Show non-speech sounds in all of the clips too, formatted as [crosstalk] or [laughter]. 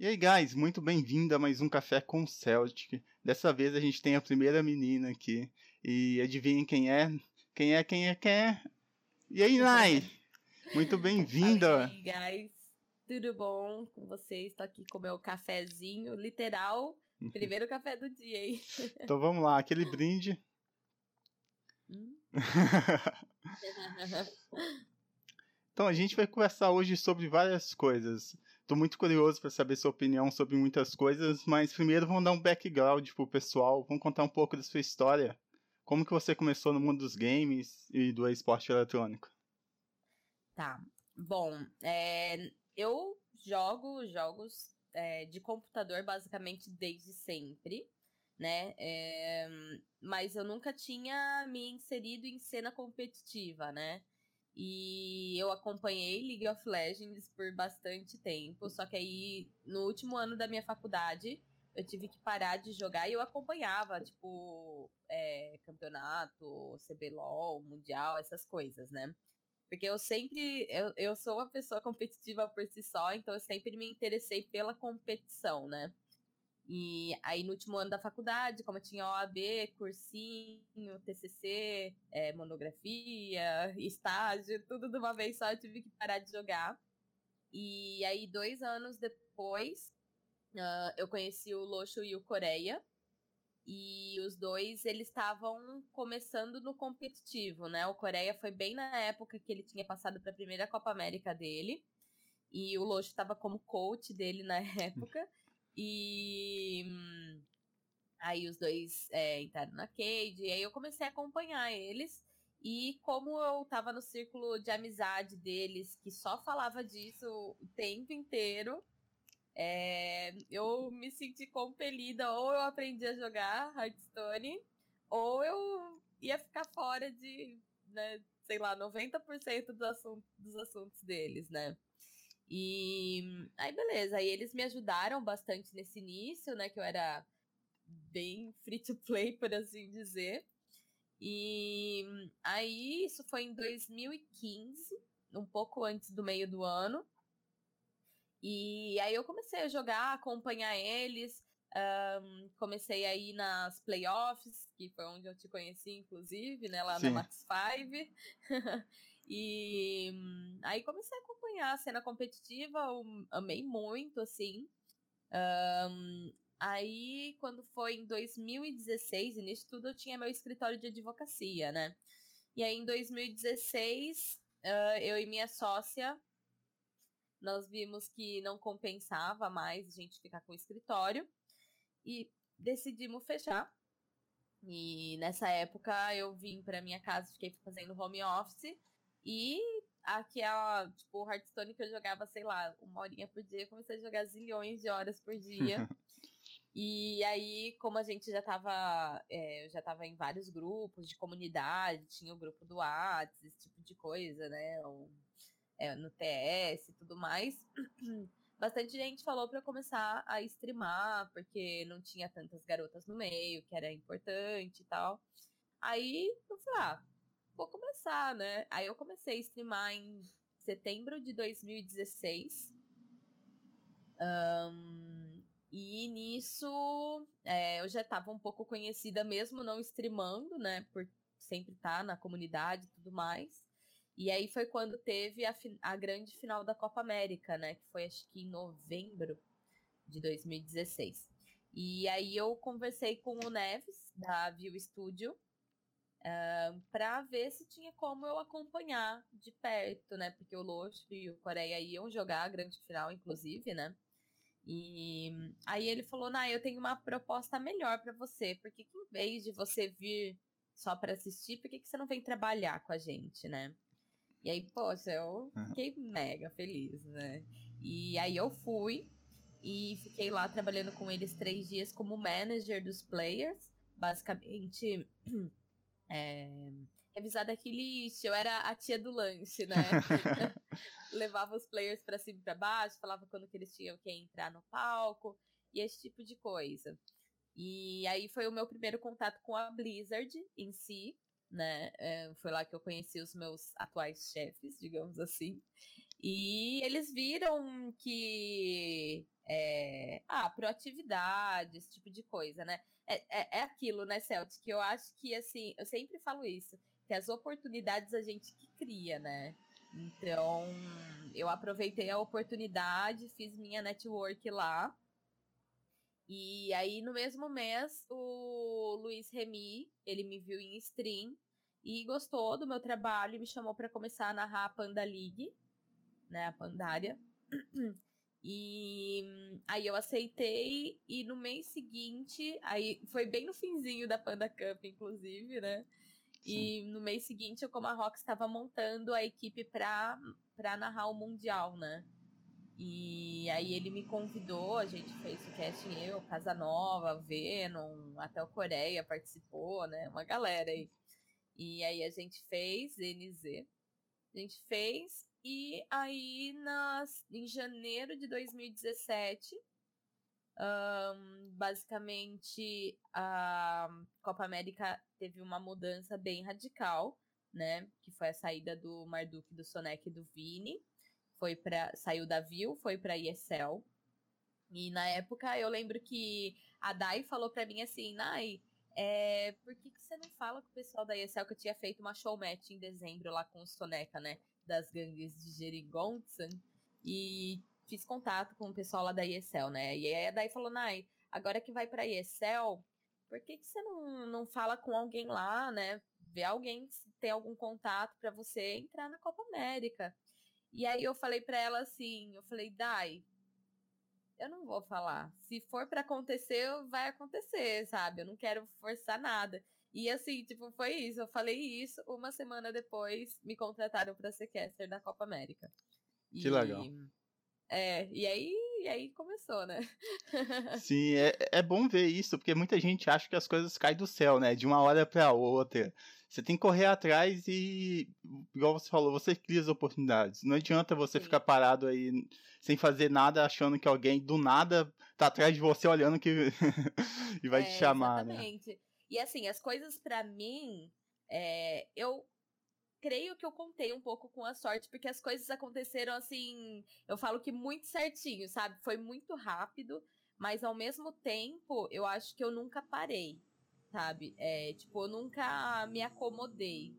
E aí, guys, muito bem-vindo a mais um Café com Celtic. Dessa vez a gente tem a primeira menina aqui. E adivinhem quem é? Quem é, quem é, quem é? E aí, Nai? [laughs] Muito bem-vinda! E aí, guys, tudo bom com vocês? Estou aqui com o meu cafezinho, literal, primeiro café do dia, hein? [laughs] Então vamos lá, aquele brinde. Hum? [laughs] Então a gente vai conversar hoje sobre várias coisas. Estou muito curioso para saber sua opinião sobre muitas coisas, mas primeiro vamos dar um background pro pessoal, vamos contar um pouco da sua história. Como que você começou no mundo dos games e do esporte eletrônico? Tá. Bom, é, eu jogo jogos é, de computador basicamente desde sempre, né? É, mas eu nunca tinha me inserido em cena competitiva, né? E eu acompanhei League of Legends por bastante tempo, só que aí no último ano da minha faculdade eu tive que parar de jogar e eu acompanhava, tipo, é, campeonato, CBLOL, Mundial, essas coisas, né? Porque eu sempre. Eu, eu sou uma pessoa [laughs] competitiva por si só, então eu sempre me interessei pela competição, né? E aí, no último ano da faculdade, como eu tinha OAB, cursinho, TCC, é, monografia, [laughs] estágio, tudo de uma vez só, eu tive que parar de jogar. E aí, dois anos depois, uh, eu conheci o Loxo e o Coreia. E os dois, eles estavam começando no competitivo, né? O Coreia foi bem na época que ele tinha passado para a primeira Copa América dele. E o Loxo estava como coach dele na [laughs] época. E aí os dois é, entraram na Cade, e aí eu comecei a acompanhar eles. E como eu tava no círculo de amizade deles, que só falava disso o tempo inteiro, é, eu me senti compelida, ou eu aprendi a jogar Hearthstone, ou eu ia ficar fora de, né, sei lá, 90% dos, assuntos, dos assuntos deles, né? E aí, beleza. Aí eles me ajudaram bastante nesse início, né? Que eu era bem free to play, por assim dizer. E aí, isso foi em 2015, um pouco antes do meio do ano. E aí eu comecei a jogar, acompanhar eles. Um, comecei aí nas playoffs, que foi onde eu te conheci, inclusive, né? Lá Sim. na Max 5. [laughs] e um, aí comecei a acompanhar a cena competitiva, eu amei muito, assim. Um, aí, quando foi em 2016, e nisso tudo eu tinha meu escritório de advocacia, né? E aí, em 2016, uh, eu e minha sócia, nós vimos que não compensava mais a gente ficar com o escritório e decidimos fechar. E nessa época eu vim para minha casa, fiquei fazendo home office e aquela, tipo, o Hearthstone que eu jogava, sei lá, uma horinha por dia, comecei a jogar zilhões de horas por dia. [laughs] e aí, como a gente já tava, é, eu já tava em vários grupos de comunidade, tinha o grupo do Whats, esse tipo de coisa, né? Ou, é, no TS e tudo mais. [clears throat] bastante gente falou para começar a streamar, porque não tinha tantas garotas no meio, que era importante e tal. Aí eu falei, ah, vou começar, né? Aí eu comecei a streamar em setembro de 2016. Um, e nisso é, eu já estava um pouco conhecida mesmo não streamando, né? Por sempre estar tá na comunidade e tudo mais. E aí foi quando teve a, a grande final da Copa América, né? Que foi acho que em novembro de 2016. E aí eu conversei com o Neves, da View Studio, uh, para ver se tinha como eu acompanhar de perto, né? Porque o Locho e o Coreia iam jogar a grande final, inclusive, né? E aí ele falou: Nah, eu tenho uma proposta melhor para você, porque em vez de você vir só para assistir, por que, que você não vem trabalhar com a gente, né? E aí, poxa, eu fiquei mega feliz, né? E aí eu fui e fiquei lá trabalhando com eles três dias como manager dos players. Basicamente, [clears throat] é, revisar lixo. Eu era a tia do lanche, né? [laughs] [laughs] Levava os players para cima e pra baixo, falava quando que eles tinham que entrar no palco e esse tipo de coisa. E aí foi o meu primeiro contato com a Blizzard em si né? É, foi lá que eu conheci os meus atuais chefes, digamos assim. E eles viram que é, lá, proatividade, esse tipo de coisa, né? É, é, é aquilo, né, Celtic? Que eu acho que, assim, eu sempre falo isso, que as oportunidades a gente que cria, né? Então, eu aproveitei a oportunidade, fiz minha network lá. E aí, no mesmo mês, o Luiz Remy, ele me viu em stream e gostou do meu trabalho e me chamou para começar a narrar a Panda League, né, a Pandária. E aí eu aceitei e no mês seguinte, aí foi bem no finzinho da Panda Cup, inclusive, né? Sim. E no mês seguinte, eu, como a Rox estava montando a equipe para narrar o Mundial, né? E aí ele me convidou, a gente fez o casting eu, Casanova, Venom, até o Coreia participou, né? Uma galera aí. E aí a gente fez NZ. A gente fez e aí, nas, em janeiro de 2017, um, basicamente a Copa América teve uma mudança bem radical, né? Que foi a saída do Marduk, do Sonek e do Vini. Foi para saiu da Viu, foi para ESL. E na época eu lembro que a Dai falou para mim assim, Nai, é, por que, que você não fala com o pessoal da ESL que eu tinha feito uma show match em dezembro lá com o Soneca, né? das gangues de Jerigonsan e fiz contato com o pessoal lá da ESL, né? E aí daí falou, Nai, agora que vai pra ESL, por que, que você não, não fala com alguém lá, né? Vê alguém se tem algum contato para você entrar na Copa América. E aí eu falei para ela assim, eu falei, Dai, eu não vou falar. Se for para acontecer, vai acontecer, sabe? Eu não quero forçar nada. E assim, tipo, foi isso. Eu falei isso, uma semana depois me contrataram para ser caster da Copa América. Que e, legal. É, e aí, e aí começou, né? [laughs] Sim, é, é bom ver isso, porque muita gente acha que as coisas caem do céu, né? De uma hora para outra. Você tem que correr atrás e, igual você falou, você cria as oportunidades. Não adianta você Sim. ficar parado aí sem fazer nada, achando que alguém do nada tá atrás de você olhando que [laughs] e vai é, te chamar, né? exatamente. né? E assim, as coisas para mim, é, eu creio que eu contei um pouco com a sorte, porque as coisas aconteceram assim, eu falo que muito certinho, sabe? Foi muito rápido, mas ao mesmo tempo, eu acho que eu nunca parei, sabe? É, tipo, eu nunca me acomodei.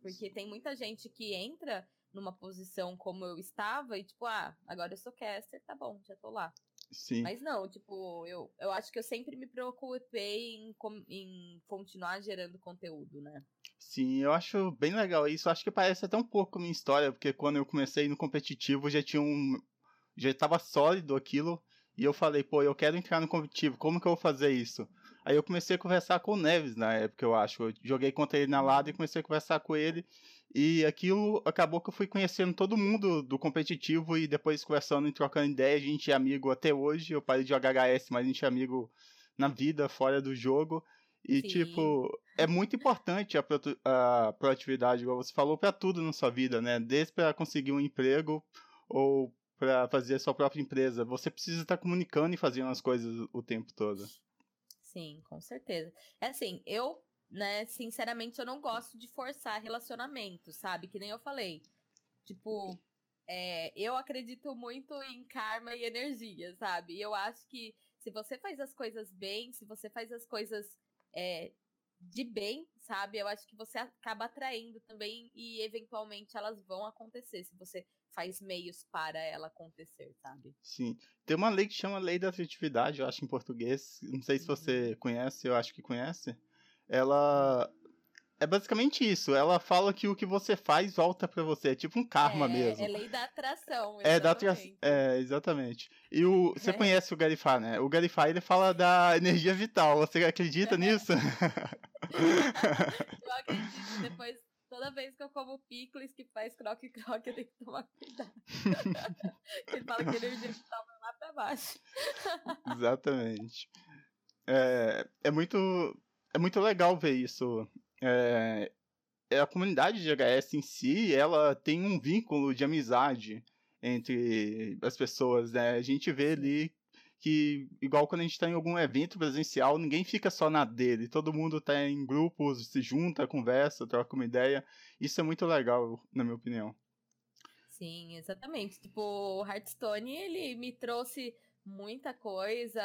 Porque tem muita gente que entra numa posição como eu estava e, tipo, ah, agora eu sou caster, tá bom, já tô lá. Sim. Mas não, tipo, eu, eu acho que eu sempre me preocupei em, em continuar gerando conteúdo, né? Sim, eu acho bem legal isso. Acho que parece até um pouco minha história, porque quando eu comecei no competitivo já tinha um. Já estava sólido aquilo. E eu falei, pô, eu quero entrar no competitivo, como que eu vou fazer isso? Aí eu comecei a conversar com o Neves na época, eu acho. Eu joguei contra ele na lado e comecei a conversar com ele. E aquilo acabou que eu fui conhecendo todo mundo do competitivo e depois conversando e trocando ideia. A gente é amigo até hoje. Eu parei de jogar HS, mas a gente é amigo na vida, fora do jogo. E, Sim. tipo, é muito importante a, pro, a proatividade, igual você falou, para tudo na sua vida, né? Desde para conseguir um emprego ou para fazer a sua própria empresa. Você precisa estar comunicando e fazendo as coisas o tempo todo. Sim, com certeza. É assim, eu né, sinceramente, eu não gosto de forçar relacionamento, sabe? Que nem eu falei. Tipo, é, eu acredito muito em karma e energia, sabe? E eu acho que se você faz as coisas bem, se você faz as coisas é, de bem, sabe? Eu acho que você acaba atraindo também e eventualmente elas vão acontecer se você faz meios para ela acontecer, sabe? Sim. Tem uma lei que chama Lei da Afetividade, eu acho em português. Não sei se você uhum. conhece, eu acho que conhece ela é basicamente isso. Ela fala que o que você faz volta para você. É tipo um karma é, mesmo. É lei da atração. Exatamente. É, da atra... é, exatamente. E o, você é. [laughs] conhece o Garifá, né? O Garifá ele fala da energia vital. Você acredita [laughs] nisso? eu acredito. [laughs] Depois, toda vez que eu como picles que faz croque-croque, eu tenho que tomar cuidado. [laughs] ele fala que a energia vital vai lá pra baixo. Exatamente. É, é muito é muito legal ver isso. É, é, a comunidade de HS em si, ela tem um vínculo de amizade entre as pessoas, né? A gente vê ali que, igual quando a gente está em algum evento presencial, ninguém fica só na dele, todo mundo está em grupos, se junta, conversa, troca uma ideia. Isso é muito legal, na minha opinião. Sim, exatamente. Tipo, o Hearthstone, ele me trouxe muita coisa.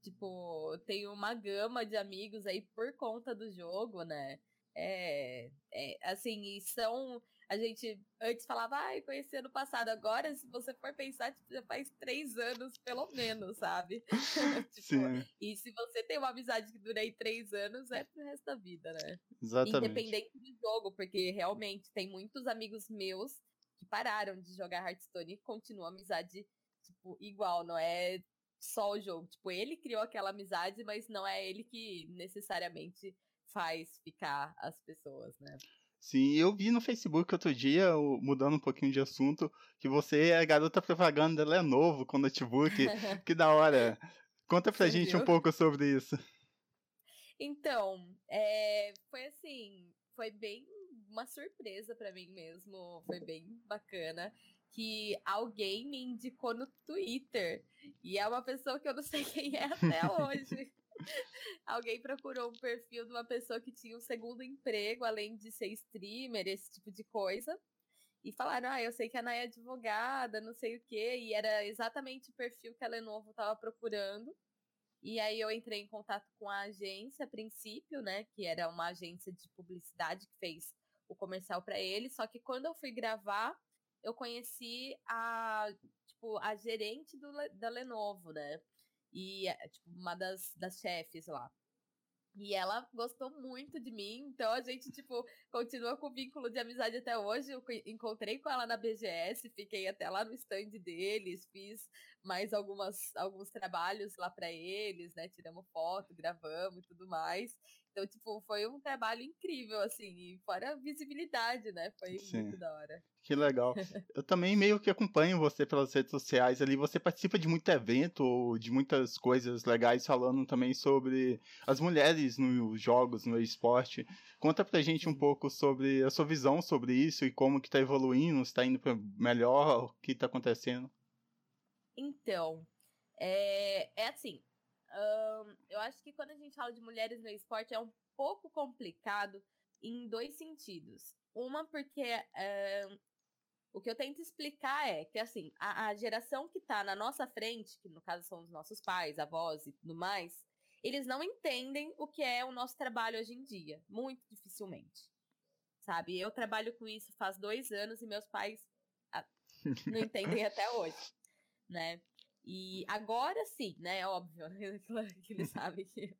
Tipo, tenho uma gama de amigos aí por conta do jogo, né? É, é assim, e são a gente antes falava, ai, ah, conheci ano passado. Agora, se você for pensar, tipo, já faz três anos, pelo menos, sabe? [laughs] tipo, Sim. E se você tem uma amizade que dura aí três anos, é pro resto da vida, né? Exatamente. Independente do jogo, porque realmente tem muitos amigos meus que pararam de jogar Hearthstone e continuam a amizade, tipo, igual, não é só o jogo. Tipo, ele criou aquela amizade, mas não é ele que necessariamente faz ficar as pessoas, né? Sim, eu vi no Facebook outro dia, mudando um pouquinho de assunto, que você é a garota propaganda da Lenovo com notebook. [laughs] que da hora. Conta pra você gente viu? um pouco sobre isso. Então, é, foi assim, foi bem uma surpresa para mim mesmo, foi bem bacana que alguém me indicou no Twitter e é uma pessoa que eu não sei quem é até [laughs] hoje. Alguém procurou um perfil de uma pessoa que tinha um segundo emprego, além de ser streamer, esse tipo de coisa. E falaram, ah, eu sei que a Naya é advogada, não sei o quê. E era exatamente o perfil que a Lenovo estava procurando. E aí eu entrei em contato com a agência a princípio, né? Que era uma agência de publicidade que fez o comercial para ele. Só que quando eu fui gravar, eu conheci a, tipo, a gerente do, da Lenovo, né? E, é, tipo, uma das, das chefes lá. E ela gostou muito de mim, então a gente, tipo, continua com vínculo de amizade até hoje. Eu encontrei com ela na BGS, fiquei até lá no stand deles, fiz mais algumas, alguns trabalhos lá para eles, né? Tiramos foto, gravamos e tudo mais. Então, tipo, foi um trabalho incrível, assim, e fora a visibilidade, né? Foi Sim. muito da hora. Que legal. Eu também meio que acompanho você pelas redes sociais ali. Você participa de muito evento, de muitas coisas legais, falando também sobre as mulheres nos jogos, no esporte. Conta pra gente um pouco sobre a sua visão sobre isso e como que tá evoluindo, se tá indo pra melhor, o que tá acontecendo. Então, é, é assim, um, eu acho que quando a gente fala de mulheres no esporte é um pouco complicado em dois sentidos. Uma, porque um, o que eu tento explicar é que, assim, a, a geração que está na nossa frente, que no caso são os nossos pais, avós e tudo mais, eles não entendem o que é o nosso trabalho hoje em dia. Muito dificilmente. Sabe? Eu trabalho com isso faz dois anos e meus pais ah, não entendem [laughs] até hoje, né? E agora sim, né? Óbvio, [laughs] que eles sabem. [laughs]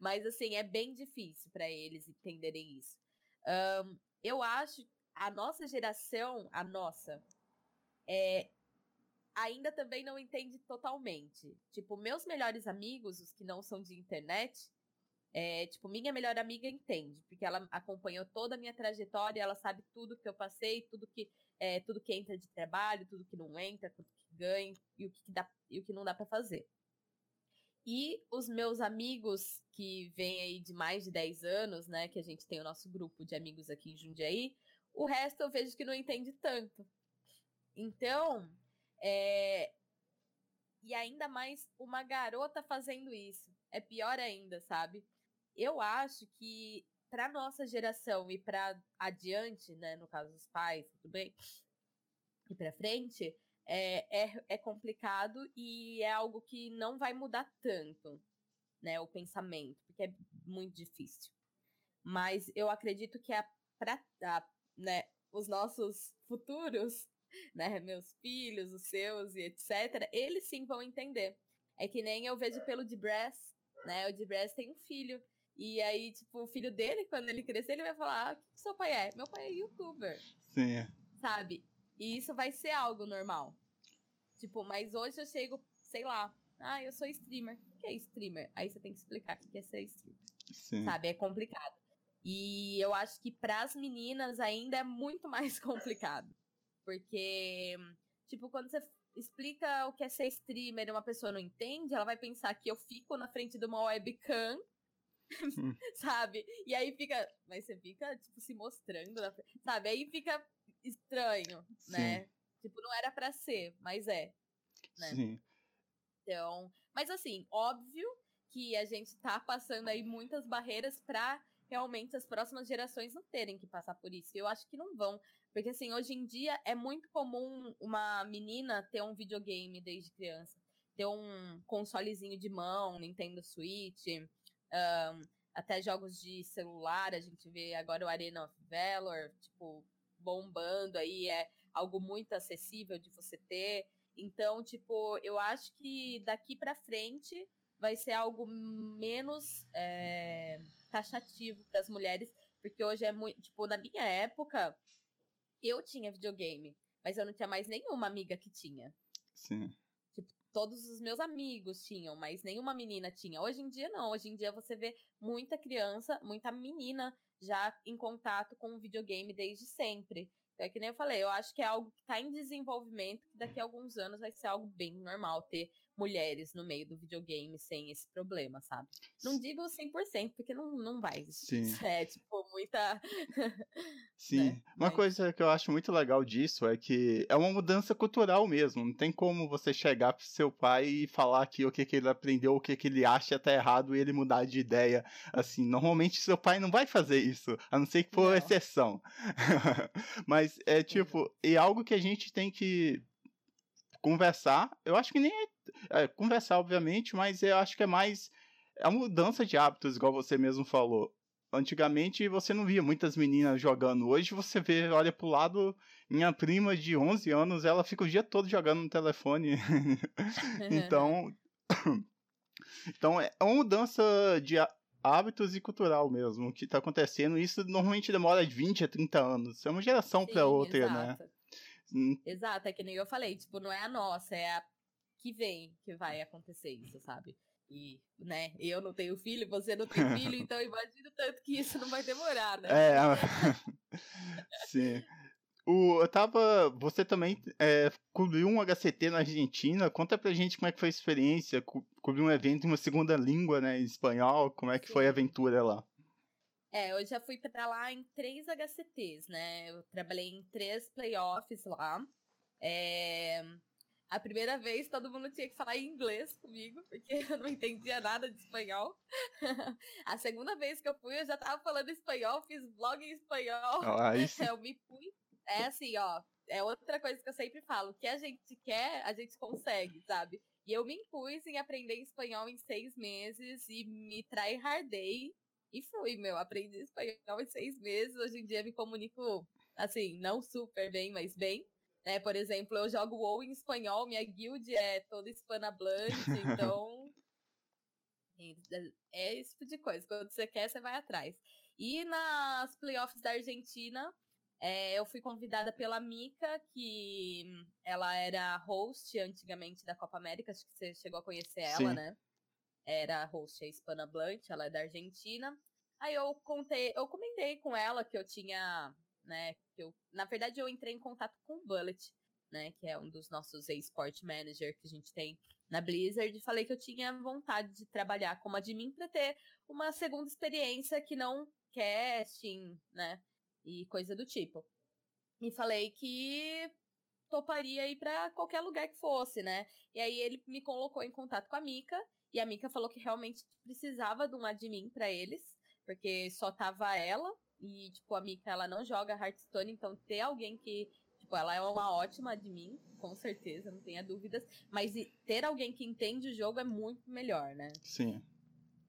Mas assim, é bem difícil para eles entenderem isso. Um, eu acho a nossa geração, a nossa, é, ainda também não entende totalmente. Tipo, meus melhores amigos, os que não são de internet, é, tipo, minha melhor amiga entende, porque ela acompanhou toda a minha trajetória, ela sabe tudo que eu passei, tudo que é, tudo que entra de trabalho, tudo que não entra, tudo que ganha e o que dá e o que não dá para fazer. E os meus amigos que vêm aí de mais de 10 anos, né, que a gente tem o nosso grupo de amigos aqui em Jundiaí, o resto eu vejo que não entende tanto. Então, é... e ainda mais uma garota fazendo isso. É pior ainda, sabe? Eu acho que para nossa geração e para adiante, né, no caso dos pais, tudo bem, e para frente, é, é, é complicado e é algo que não vai mudar tanto, né, o pensamento, porque é muito difícil. Mas eu acredito que é para né, os nossos futuros, né, meus filhos, os seus e etc, eles sim vão entender. É que nem eu vejo pelo de Brass, né, o de Brass tem um filho e aí, tipo, o filho dele, quando ele crescer, ele vai falar: ah, o que seu pai é? Meu pai é youtuber. Sim. Sabe? E isso vai ser algo normal. Tipo, mas hoje eu chego, sei lá, ah, eu sou streamer. O que é streamer? Aí você tem que explicar o que é ser streamer. Sim. Sabe? É complicado. E eu acho que para as meninas ainda é muito [laughs] mais complicado. Porque, tipo, quando você explica o que é ser streamer e uma pessoa não entende, ela vai pensar que eu fico na frente de uma webcam. [laughs] sabe? E aí fica. Mas você fica, tipo, se mostrando, sabe? Aí fica estranho, Sim. né? Tipo, não era para ser, mas é. Né? Sim. Então. Mas assim, óbvio que a gente tá passando aí muitas barreiras para realmente as próximas gerações não terem que passar por isso. Eu acho que não vão. Porque, assim, hoje em dia é muito comum uma menina ter um videogame desde criança. ter um consolezinho de mão, Nintendo Switch, um, até jogos de celular, a gente vê agora o Arena of Valor, tipo, bombando aí, é algo muito acessível de você ter. Então, tipo, eu acho que daqui para frente vai ser algo menos é, taxativo para as mulheres, porque hoje é muito, tipo, na minha época, eu tinha videogame, mas eu não tinha mais nenhuma amiga que tinha. Sim. Todos os meus amigos tinham, mas nenhuma menina tinha. Hoje em dia não, hoje em dia você vê muita criança, muita menina já em contato com o videogame desde sempre. É que nem eu falei, eu acho que é algo que está em desenvolvimento, que daqui a alguns anos vai ser algo bem normal ter mulheres no meio do videogame sem esse problema, sabe? Não digo 100%, porque não, não vai [laughs] Sim. É, tipo, muita. [laughs] Sim. Né? Uma Mas... coisa que eu acho muito legal disso é que é uma mudança cultural mesmo. Não tem como você chegar pro seu pai e falar que o que, que ele aprendeu, o que, que ele acha tá errado e ele mudar de ideia. Assim, normalmente seu pai não vai fazer isso, a não ser que for não. exceção. [laughs] Mas é tipo, é algo que a gente tem que conversar. Eu acho que nem é, é, conversar, obviamente, mas eu acho que é mais a mudança de hábitos, igual você mesmo falou. Antigamente você não via muitas meninas jogando. Hoje você vê, olha pro lado, minha prima de 11 anos, ela fica o dia todo jogando no telefone. [laughs] [laughs] então, então é uma mudança de hábitos e cultural mesmo que está acontecendo. Isso normalmente demora de 20 a 30 anos. É uma geração para outra, né? exato. né? Exato, é que nem eu falei, tipo, não é a nossa, é a que vem que vai acontecer isso, sabe? E, né, eu não tenho filho, você não tem filho, [laughs] então imagino tanto que isso não vai demorar, né? É, [laughs] sim. O, eu tava. Você também é, cobriu um HCT na Argentina. Conta pra gente como é que foi a experiência. Co cobrir um evento em uma segunda língua, né? Em espanhol. Como é que Sim. foi a aventura lá? É, eu já fui para lá em três HCTs, né? Eu trabalhei em três playoffs lá. É... A primeira vez todo mundo tinha que falar inglês comigo, porque [laughs] eu não entendia nada de espanhol. [laughs] a segunda vez que eu fui, eu já tava falando espanhol, fiz blog em espanhol. Ah, [laughs] eu me fui. É assim, ó, é outra coisa que eu sempre falo, o que a gente quer, a gente consegue, sabe? E eu me impus em aprender espanhol em seis meses e me tryhardei e fui, meu, aprendi espanhol em seis meses. Hoje em dia me comunico, assim, não super bem, mas bem. Né? Por exemplo, eu jogo WoW em espanhol, minha guild é toda hispanohablante, [laughs] então. é esse tipo de coisa. Quando você quer, você vai atrás. E nas playoffs da Argentina, é, eu fui convidada pela Mica, que ela era host antigamente da Copa América, acho que você chegou a conhecer ela, Sim. né? era a host a Hispana Blunt, ela é da Argentina. Aí eu contei, eu comentei com ela que eu tinha, né, eu, na verdade eu entrei em contato com o Bullet, né, que é um dos nossos eSport Manager que a gente tem na Blizzard, e falei que eu tinha vontade de trabalhar como admin para ter uma segunda experiência que não casting, né, e coisa do tipo. E falei que toparia ir para qualquer lugar que fosse, né? E aí ele me colocou em contato com a Mika e a Mika falou que realmente precisava de um admin para eles, porque só tava ela e tipo a Mika ela não joga Hearthstone, então ter alguém que tipo ela é uma ótima admin, com certeza, não tenha dúvidas, mas ter alguém que entende o jogo é muito melhor, né? Sim.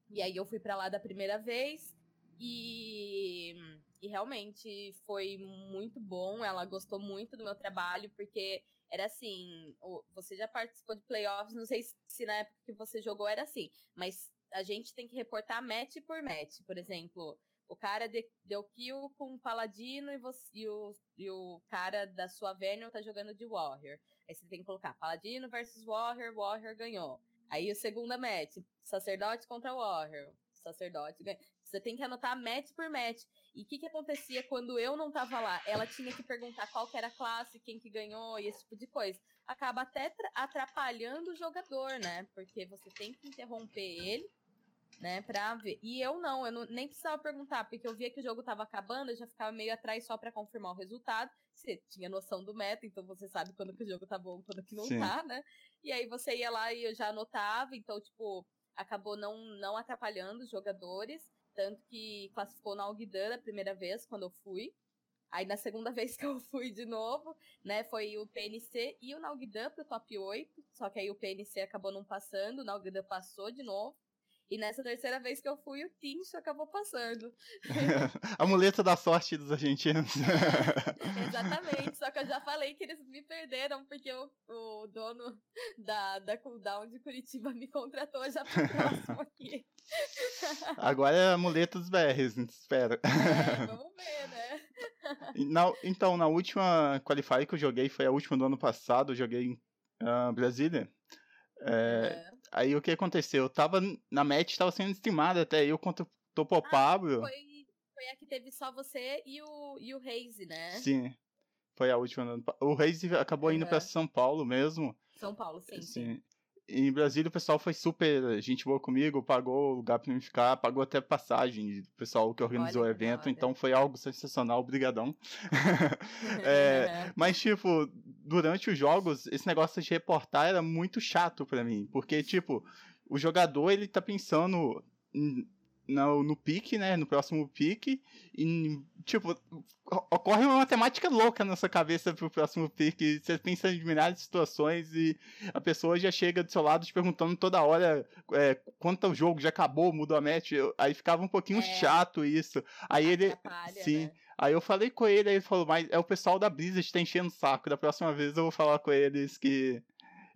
E aí eu fui para lá da primeira vez e e realmente foi muito bom, ela gostou muito do meu trabalho, porque era assim, você já participou de playoffs, não sei se na época que você jogou era assim, mas a gente tem que reportar match por match. Por exemplo, o cara de, deu kill com o Paladino e, você, e, o, e o cara da sua Venom tá jogando de Warrior. Aí você tem que colocar Paladino versus Warrior, Warrior ganhou. Aí o segundo match, Sacerdote contra Warrior. Sacerdote ganhou. Você tem que anotar match por match. E o que, que acontecia quando eu não tava lá? Ela tinha que perguntar qual que era a classe, quem que ganhou e esse tipo de coisa. Acaba até atrapalhando o jogador, né? Porque você tem que interromper ele, né, pra ver. E eu não, eu não, nem precisava perguntar, porque eu via que o jogo tava acabando, eu já ficava meio atrás só para confirmar o resultado. Você tinha noção do meta, então você sabe quando que o jogo tá bom, quando que não Sim. tá, né? E aí você ia lá e eu já anotava, então, tipo, acabou não, não atrapalhando os jogadores tanto que classificou na Alguidan a primeira vez, quando eu fui. Aí na segunda [laughs] vez que eu fui de novo, né, foi o PNC e o Nalgdan pro top 8, só que aí o PNC acabou não passando, o Nalgdan passou de novo. E nessa terceira vez que eu fui, o Tincho acabou passando. [laughs] a muleta da sorte dos argentinos. [laughs] Exatamente, só que eu já falei que eles me perderam, porque o, o dono da, da Cooldown de Curitiba me contratou já pro próximo [laughs] aqui. Agora é a muleta dos BRs, espero. É, vamos ver, né? Na, então, na última Qualify que eu joguei, foi a última do ano passado, eu joguei em uh, Brasília. É, é. Aí o que aconteceu? Eu tava na match, tava sendo streamada até eu contra o Topo ah, Pablo. Foi, foi a que teve só você e o, e o Reise, né? Sim. Foi a última. O Reise acabou uhum. indo pra São Paulo mesmo. São Paulo, sim. sim. sim em Brasília o pessoal foi super gente boa comigo, pagou o lugar para mim ficar, pagou até passagem, o pessoal que organizou Olha, o evento, então foi algo sensacional, brigadão. [laughs] é, mas, tipo, durante os jogos, esse negócio de reportar era muito chato para mim, porque, tipo, o jogador, ele tá pensando no, no pique, né? No próximo pique. E, tipo, ocorre uma matemática louca na sua cabeça pro próximo pique. Você pensa em milhares de situações e a pessoa já chega do seu lado te perguntando toda hora é, quanto o jogo, já acabou, mudou a match. Aí ficava um pouquinho é. chato isso. Aí ele. Sim. Né? Aí eu falei com ele, aí ele falou, mas é o pessoal da Blizzard tá enchendo o saco. Da próxima vez eu vou falar com eles que.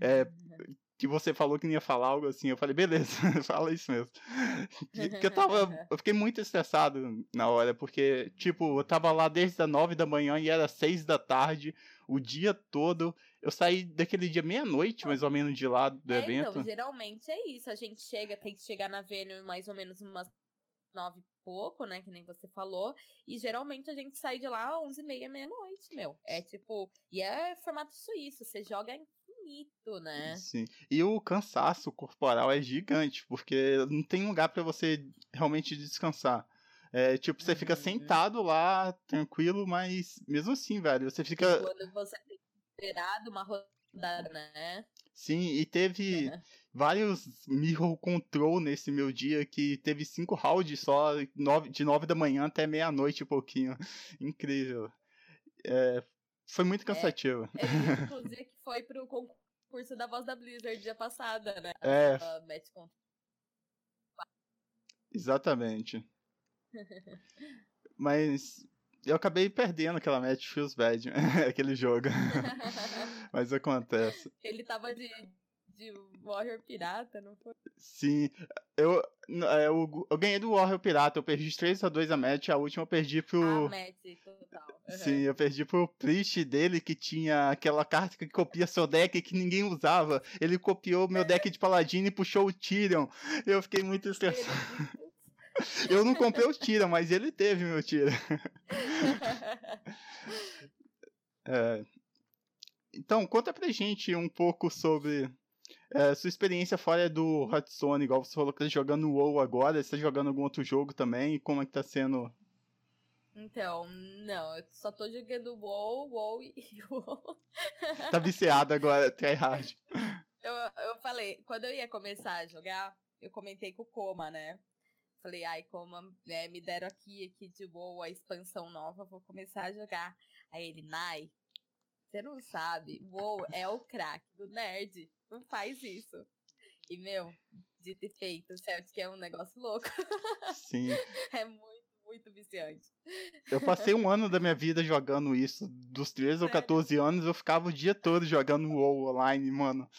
É, uhum que você falou que não ia falar algo assim. Eu falei, beleza, [laughs] fala isso mesmo. Porque eu [laughs] tava. Eu fiquei muito estressado na hora, porque, tipo, eu tava lá desde as nove da manhã e era seis da tarde, o dia todo. Eu saí daquele dia meia-noite, mais ou menos, de lá do é, evento. Então, geralmente é isso. A gente chega, tem que chegar na Venue mais ou menos umas nove e pouco, né? Que nem você falou. E geralmente a gente sai de lá onze e meia, meia-noite, meu. É tipo. E é formato suíço. Você joga infinito, né? Sim. E o cansaço corporal é gigante, porque não tem lugar para você realmente descansar. É, tipo, você uhum. fica sentado lá, tranquilo, mas mesmo assim, velho, você fica. Quando você tem esperado uma rodada, né? Sim, e teve uhum. vários mirror control nesse meu dia que teve cinco rounds só, nove, de nove da manhã até meia-noite e pouquinho. [laughs] Incrível. É, foi muito cansativo. É, é inclusive [laughs] foi pro concurso da voz da Blizzard dia passada, né? É. Exatamente. Mas eu acabei perdendo aquela match Feels Bad, [laughs] aquele jogo. [laughs] Mas acontece. Ele tava de, de Warrior Pirata, não foi? Sim, eu, é, eu, eu ganhei do Warrior Pirata, eu perdi 3 a 2 a match, a última eu perdi pro... Ah, match, total. Uhum. Sim, eu perdi pro Priest dele, que tinha aquela carta que copia seu deck que ninguém usava. Ele copiou meu deck de Paladino e puxou o Tyrion. Eu fiquei muito estressado. [laughs] Eu não comprei o Tyrion, mas ele teve meu Tyrion. [laughs] [laughs] é, então, conta pra gente um pouco sobre é, sua experiência fora do Hearthstone, igual você falou que tá jogando WoW agora, você tá jogando algum outro jogo também, como é que tá sendo? Então, não, eu só tô jogando WoW, WoW e [laughs] WoW. Tá viciado agora, tryhard. Eu, eu falei, quando eu ia começar a jogar, eu comentei com o Coma, né? Falei, ai, Coma, é, me deram aqui, aqui de WoW a expansão nova, vou começar a jogar. Aí ele, Nai, você não sabe, WoW é o crack do nerd não faz isso. E, meu, de ter feito, certo? Que é um negócio louco. [laughs] Sim. é muito, muito viciante. Eu passei um ano da minha vida jogando isso. Dos 13 ou 14 anos, eu ficava o dia todo jogando WoW online, mano.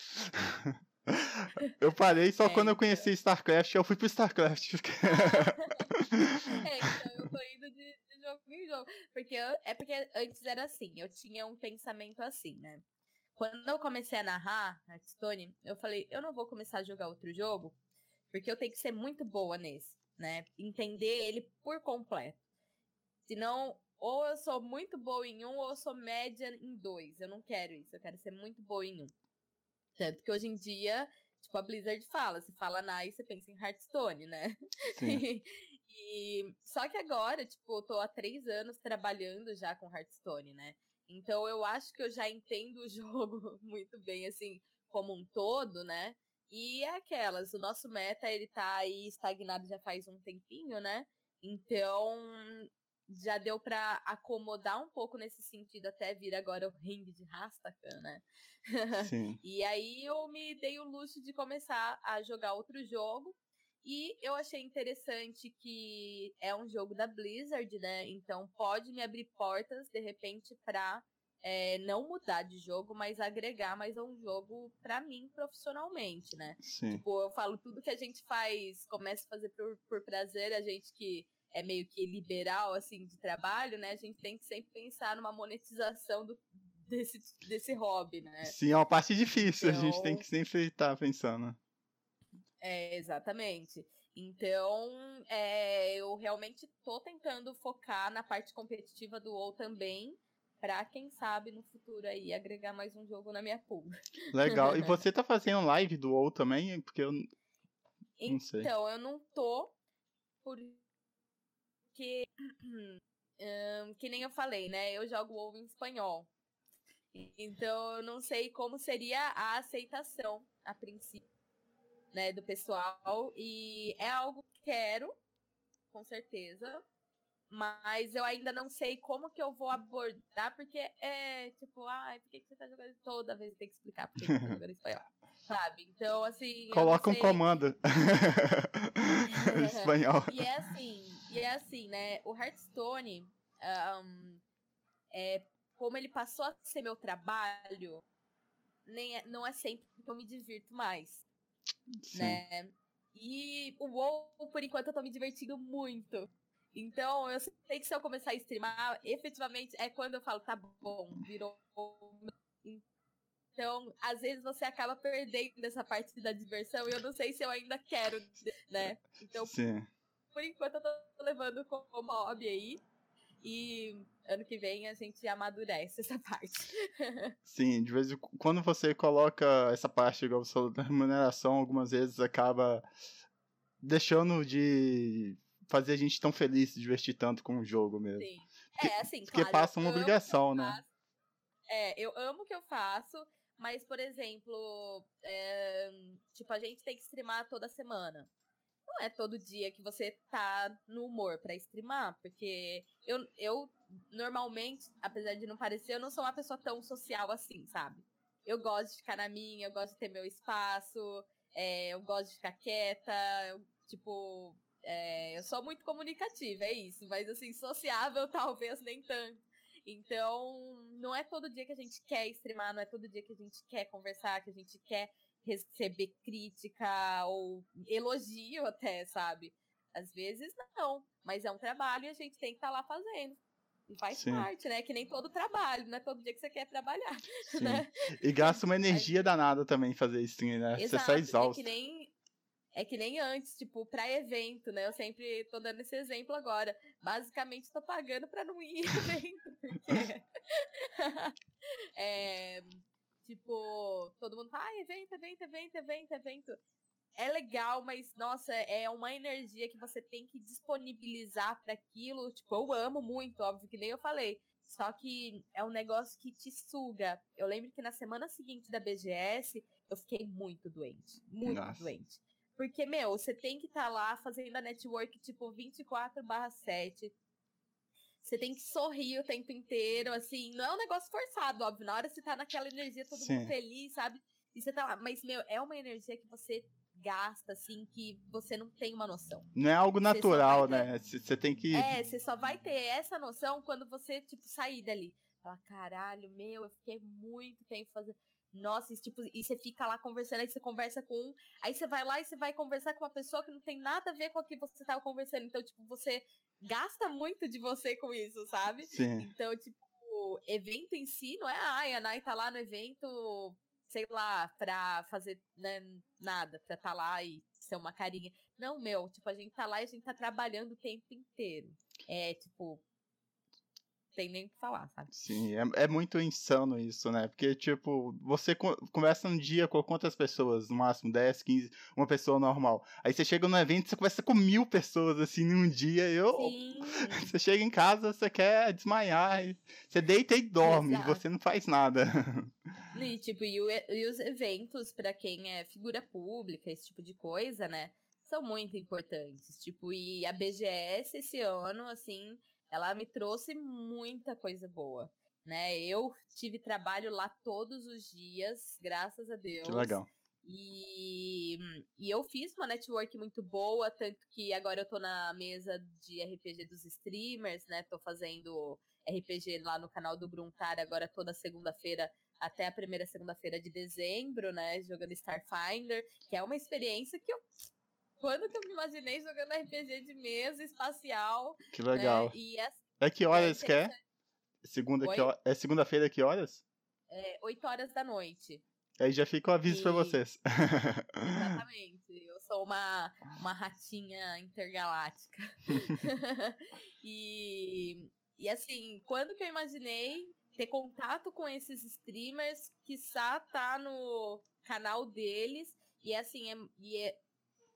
Eu parei só é, quando eu conheci. StarCraft, eu fui pro StarCraft. [laughs] é, então [laughs] eu tô indo de, de jogo em jogo. Porque eu, é porque antes era assim, eu tinha um pensamento assim, né? Quando eu comecei a narrar Hearthstone, eu falei, eu não vou começar a jogar outro jogo, porque eu tenho que ser muito boa nesse, né? Entender ele por completo. Senão, ou eu sou muito boa em um, ou eu sou média em dois. Eu não quero isso, eu quero ser muito boa em um. Tanto que hoje em dia, tipo, a Blizzard fala, se fala Nice, você pensa em Hearthstone, né? [laughs] e, só que agora, tipo, eu tô há três anos trabalhando já com Hearthstone, né? Então eu acho que eu já entendo o [laughs] jogo muito bem, assim, como um todo, né? E é aquelas, o nosso meta, ele tá aí estagnado já faz um tempinho, né? Então, já deu para acomodar um pouco nesse sentido até vir agora o ringue de Rastakan, né? Sim. [laughs] e aí eu me dei o luxo de começar a jogar outro jogo. E eu achei interessante que é um jogo da Blizzard, né? Então pode me abrir portas, de repente, para é, não mudar de jogo, mas agregar mais um jogo para mim profissionalmente, né? Sim. Tipo, eu falo tudo que a gente faz, começa a fazer por, por prazer, a gente que é meio que liberal, assim, de trabalho, né? A gente tem que sempre pensar numa monetização do, desse, desse hobby, né? Sim, é uma parte difícil, então... a gente tem então que sempre estar tá pensando. É, exatamente. Então, é, eu realmente tô tentando focar na parte competitiva do WoW também, para quem sabe no futuro aí agregar mais um jogo na minha pool. [laughs] Legal. E você tá fazendo live do WoW também? Porque eu não sei. Então, eu não tô porque [clears throat] um, que nem eu falei, né? Eu jogo WoW em espanhol. Então, eu não sei como seria a aceitação a princípio, né, do pessoal e é algo que quero, com certeza, mas eu ainda não sei como que eu vou abordar, porque é tipo, ai, por que, você tá jogando toda vez tem que explicar por que você tá jogando [laughs] espanhol? Sabe? Então, assim. Coloca um comando. [laughs] espanhol. E é assim, e é assim, né? O Hearthstone, um, é, como ele passou a ser meu trabalho, nem é, não é sempre que eu me divirto mais. Sim. Né? E o WoW, por enquanto, eu tô me divertindo muito. Então, eu sei que se eu começar a streamar, efetivamente é quando eu falo, tá bom, virou. Então, às vezes você acaba perdendo essa parte da diversão e eu não sei se eu ainda quero, né? Então, Sim. por enquanto eu tô levando como hobby aí. E ano que vem a gente amadurece essa parte. [laughs] Sim, de vez em quando você coloca essa parte, igual você da remuneração, algumas vezes acaba deixando de fazer a gente tão feliz, se divertir tanto com o jogo mesmo. Sim. Porque, é, assim, porque claro, passa uma obrigação, né? Faço. É, eu amo o que eu faço, mas, por exemplo, é, tipo, a gente tem que streamar toda semana. Não é todo dia que você tá no humor para streamar, porque eu, eu, normalmente, apesar de não parecer, eu não sou uma pessoa tão social assim, sabe? Eu gosto de ficar na minha, eu gosto de ter meu espaço, é, eu gosto de ficar quieta, eu, tipo, é, eu sou muito comunicativa, é isso, mas assim, sociável [laughs] talvez nem tanto. Então, não é todo dia que a gente quer streamar, não é todo dia que a gente quer conversar, que a gente quer receber crítica ou elogio até, sabe? Às vezes não, mas é um trabalho e a gente tem que estar tá lá fazendo. E faz Sim. parte, né? Que nem todo trabalho, não é todo dia que você quer trabalhar, Sim. né? E gasta uma energia danada também fazer stream, né? Exato, você sai exausto. É que nem é que nem antes, tipo, para evento, né? Eu sempre tô dando esse exemplo agora. Basicamente, tô pagando para não ir [laughs] evento, porque. [laughs] [laughs] é, tipo, todo mundo fala, ah, evento, evento, evento, evento, evento. É legal, mas, nossa, é uma energia que você tem que disponibilizar para aquilo. Tipo, eu amo muito, óbvio, que nem eu falei. Só que é um negócio que te suga. Eu lembro que na semana seguinte da BGS, eu fiquei muito doente. Muito Nossa. doente. Porque, meu, você tem que estar tá lá fazendo a network tipo 24 barra 7. Você tem que sorrir o tempo inteiro, assim, não é um negócio forçado, óbvio. Na hora você tá naquela energia, todo Sim. mundo feliz, sabe? E você tá lá. Mas, meu, é uma energia que você gasta, assim, que você não tem uma noção. Não é algo natural, ter... né? Você tem que. É, você só vai ter essa noção quando você, tipo, sair dali. Fala, caralho, meu, eu fiquei muito tempo fazendo. Nossa, e, tipo, e você fica lá conversando, aí você conversa com um, aí você vai lá e você vai conversar com uma pessoa que não tem nada a ver com a que você tava conversando. Então, tipo, você gasta muito de você com isso, sabe? Sim. Então, tipo, o evento em si não é, ai, a Nai tá lá no evento, sei lá, pra fazer né, nada, pra tá lá e ser uma carinha. Não, meu, tipo, a gente tá lá e a gente tá trabalhando o tempo inteiro. É, tipo, tem nem o que falar, sabe? Sim, é, é muito insano isso, né? Porque, tipo, você conversa um dia com quantas pessoas? No máximo 10, 15, uma pessoa normal. Aí você chega no evento e você conversa com mil pessoas, assim, num dia. Eu, Sim. [laughs] Você chega em casa, você quer desmaiar. Você deita e dorme, Exato. você não faz nada. [laughs] E, tipo, e, o, e os eventos, para quem é figura pública, esse tipo de coisa, né? São muito importantes. Tipo, e a BGS esse ano, assim, ela me trouxe muita coisa boa, né? Eu tive trabalho lá todos os dias, graças a Deus. Que legal. E, e eu fiz uma network muito boa, tanto que agora eu tô na mesa de RPG dos streamers, né? Tô fazendo RPG lá no canal do Gruntar agora toda segunda-feira até a primeira segunda-feira de dezembro, né? Jogando Starfinder, que é uma experiência que eu. Quando que eu me imaginei jogando RPG de mesa espacial? Que legal. Né? E é, é que horas é que é? Segunda que, é segunda-feira que horas? É, 8 horas da noite. Aí já fica o aviso e... para vocês. Exatamente. [laughs] Eu sou uma, uma ratinha intergaláctica. [laughs] e, e assim, quando que eu imaginei ter contato com esses streamers, que tá no canal deles, e assim, é, e é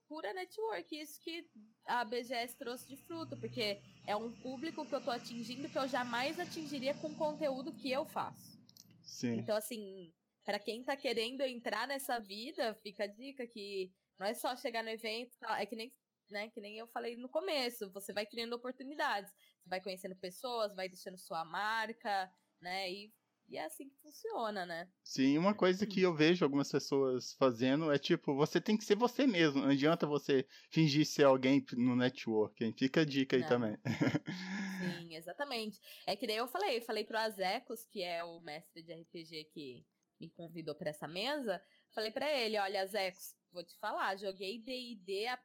pura network, isso que a BGS trouxe de fruto, porque é um público que eu tô atingindo que eu jamais atingiria com o conteúdo que eu faço. Sim. Então, assim, para quem tá querendo entrar nessa vida, fica a dica que não é só chegar no evento, é que nem, né, que nem eu falei no começo, você vai criando oportunidades, você vai conhecendo pessoas, vai deixando sua marca, né, e e é assim que funciona, né? Sim, uma coisa que eu vejo algumas pessoas fazendo é tipo, você tem que ser você mesmo. Não adianta você fingir ser alguém no networking. Fica a dica aí Não. também. Sim, exatamente. É que daí eu falei, falei pro Azecos, que é o mestre de RPG que me convidou para essa mesa, falei para ele, olha, Zecos, vou te falar, joguei D&D há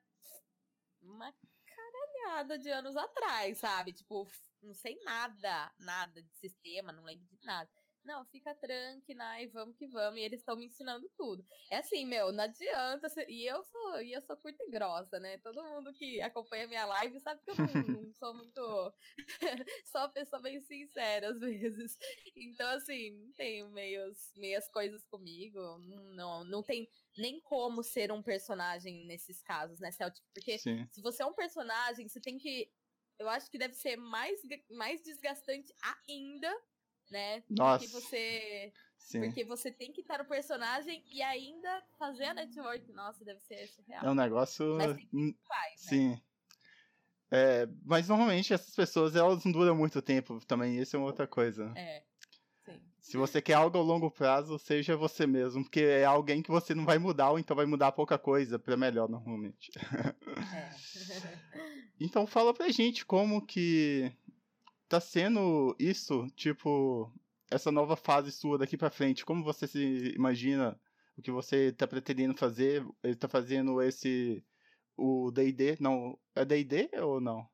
uma caralhada de anos atrás, sabe? Tipo, não sei nada, nada de sistema, não lembro de nada. Não, fica tranquila e vamos que vamos. E eles estão me ensinando tudo. É assim, meu, não adianta. E eu sou, e eu sou curta e grossa, né? Todo mundo que acompanha minha live sabe que eu não, [laughs] não sou muito. [laughs] sou uma pessoa bem sincera às vezes. Então, assim, não tenho meios, meias coisas comigo. Não, não tem nem como ser um personagem nesses casos, né, Celtic? Porque Sim. se você é um personagem, você tem que. Eu acho que deve ser mais, mais desgastante ainda né? Nossa. Porque você. Sim. Porque você tem que estar no personagem e ainda fazer a network. Nossa, deve ser real. É um negócio. Mas faz, né? Sim. É, mas normalmente essas pessoas elas não duram muito tempo também, isso é uma outra coisa. É. Sim. Se você quer algo a longo prazo, seja você mesmo, porque é alguém que você não vai mudar, ou então vai mudar pouca coisa para melhor normalmente. É. [laughs] então fala pra gente como que tá sendo isso, tipo, essa nova fase sua daqui para frente? Como você se imagina o que você tá pretendendo fazer? Ele tá fazendo esse o D&D, não, é D&D ou não?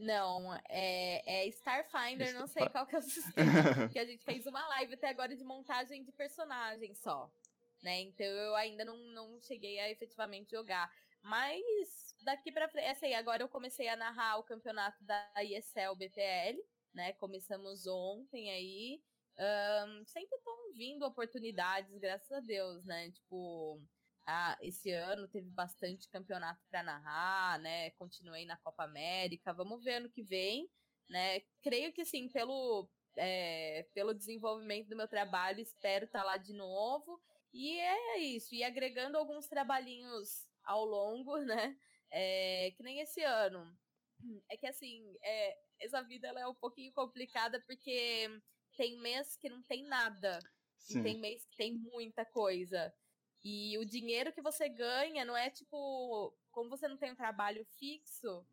Não, é, é Starfinder, não sei qual que é o [laughs] sistema, [laughs] porque a gente fez uma live até agora de montagem de personagem só, né? Então eu ainda não, não cheguei a efetivamente jogar. Mas daqui pra frente, essa aí, agora eu comecei a narrar o campeonato da ISL BPL, né? Começamos ontem aí. Um, sempre estão vindo oportunidades, graças a Deus, né? Tipo, ah, esse ano teve bastante campeonato para narrar, né? Continuei na Copa América. Vamos ver ano que vem, né? Creio que sim, pelo, é, pelo desenvolvimento do meu trabalho, espero estar tá lá de novo. E é isso, e agregando alguns trabalhinhos ao longo, né? É, que nem esse ano. É que assim, é, essa vida ela é um pouquinho complicada porque tem mês que não tem nada. Sim. E tem mês que tem muita coisa. E o dinheiro que você ganha não é tipo. Como você não tem um trabalho fixo,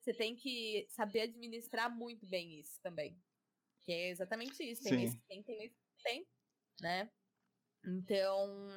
você tem que saber administrar muito bem isso também. Que é exatamente isso. Tem mês que tem, tem mês que tem, né? Então,